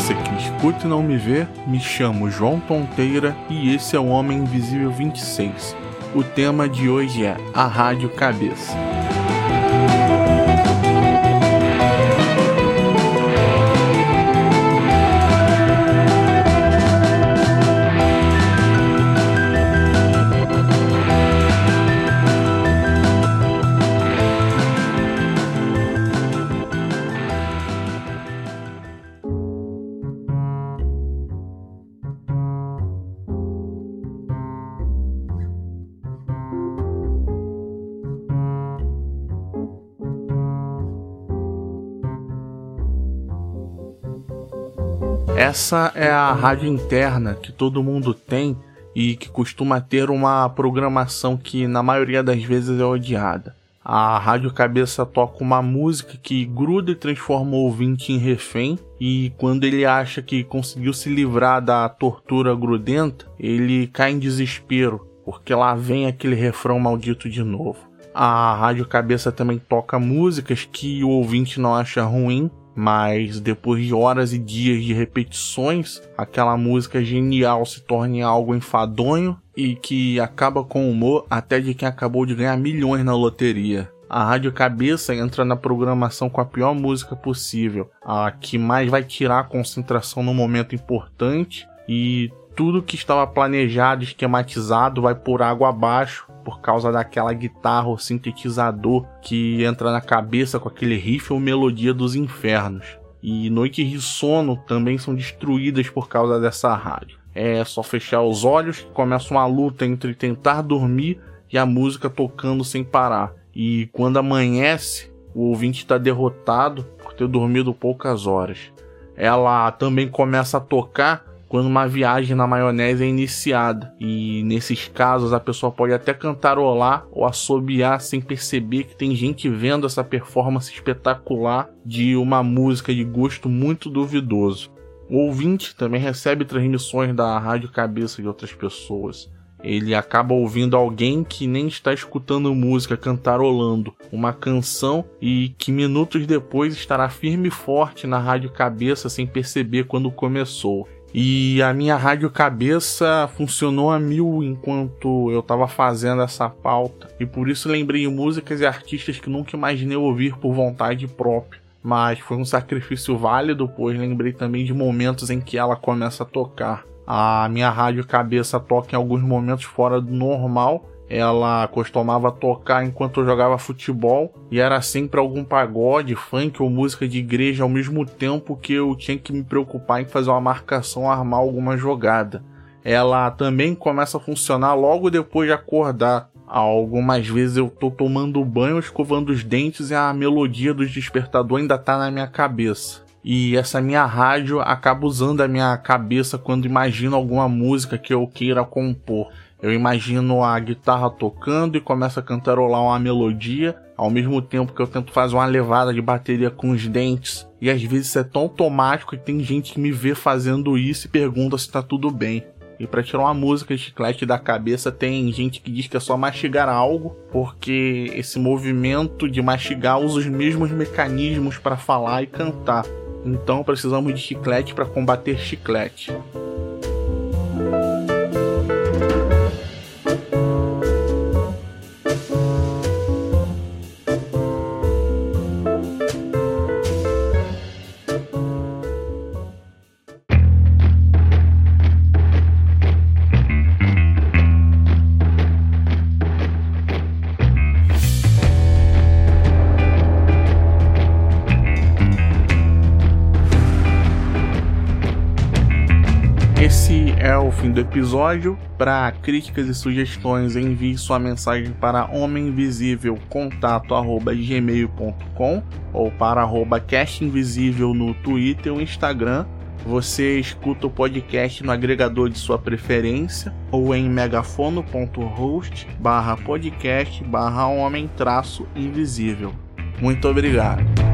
você que escuta e não me vê, me chamo João Tonteira e esse é o Homem Invisível 26. O tema de hoje é a Rádio Cabeça. Essa é a rádio interna que todo mundo tem e que costuma ter uma programação que na maioria das vezes é odiada. A rádio cabeça toca uma música que gruda e transforma o ouvinte em refém, e quando ele acha que conseguiu se livrar da tortura grudenta, ele cai em desespero, porque lá vem aquele refrão maldito de novo. A rádio cabeça também toca músicas que o ouvinte não acha ruim, mas depois de horas e dias de repetições, aquela música genial se torna algo enfadonho e que acaba com o humor até de quem acabou de ganhar milhões na loteria. A Rádio Cabeça entra na programação com a pior música possível, a que mais vai tirar a concentração no momento importante e tudo que estava planejado, esquematizado, vai por água abaixo por causa daquela guitarra ou sintetizador que entra na cabeça com aquele riff ou melodia dos infernos. E noites de sono também são destruídas por causa dessa rádio. É só fechar os olhos que começa uma luta entre tentar dormir e a música tocando sem parar. E quando amanhece, o ouvinte está derrotado por ter dormido poucas horas. Ela também começa a tocar quando uma viagem na maionese é iniciada. E nesses casos a pessoa pode até cantarolar ou assobiar sem perceber que tem gente vendo essa performance espetacular de uma música de gosto muito duvidoso. O ouvinte também recebe transmissões da rádio cabeça de outras pessoas. Ele acaba ouvindo alguém que nem está escutando música cantarolando uma canção e que minutos depois estará firme e forte na rádio cabeça sem perceber quando começou. E a minha rádio cabeça funcionou a mil enquanto eu estava fazendo essa pauta. E por isso lembrei músicas e artistas que nunca imaginei ouvir por vontade própria. Mas foi um sacrifício válido, pois lembrei também de momentos em que ela começa a tocar. A minha rádio cabeça toca em alguns momentos fora do normal ela costumava tocar enquanto eu jogava futebol e era sempre algum pagode, funk ou música de igreja ao mesmo tempo que eu tinha que me preocupar em fazer uma marcação, armar alguma jogada. Ela também começa a funcionar logo depois de acordar. Algumas vezes eu tô tomando banho, escovando os dentes e a melodia do despertador ainda tá na minha cabeça. E essa minha rádio acaba usando a minha cabeça quando imagino alguma música que eu queira compor. Eu imagino a guitarra tocando e começa a cantarolar uma melodia, ao mesmo tempo que eu tento fazer uma levada de bateria com os dentes. E às vezes isso é tão automático que tem gente que me vê fazendo isso e pergunta se tá tudo bem. E para tirar uma música de chiclete da cabeça, tem gente que diz que é só mastigar algo, porque esse movimento de mastigar usa os mesmos mecanismos para falar e cantar. Então precisamos de chiclete para combater chiclete. Fim do episódio. Para críticas e sugestões, envie sua mensagem para homeminvisívelcontato@gmail.com ou para arroba castinvisível no Twitter ou Instagram. Você escuta o podcast no agregador de sua preferência ou em megafono.host barra podcast barra homem traço invisível. Muito obrigado.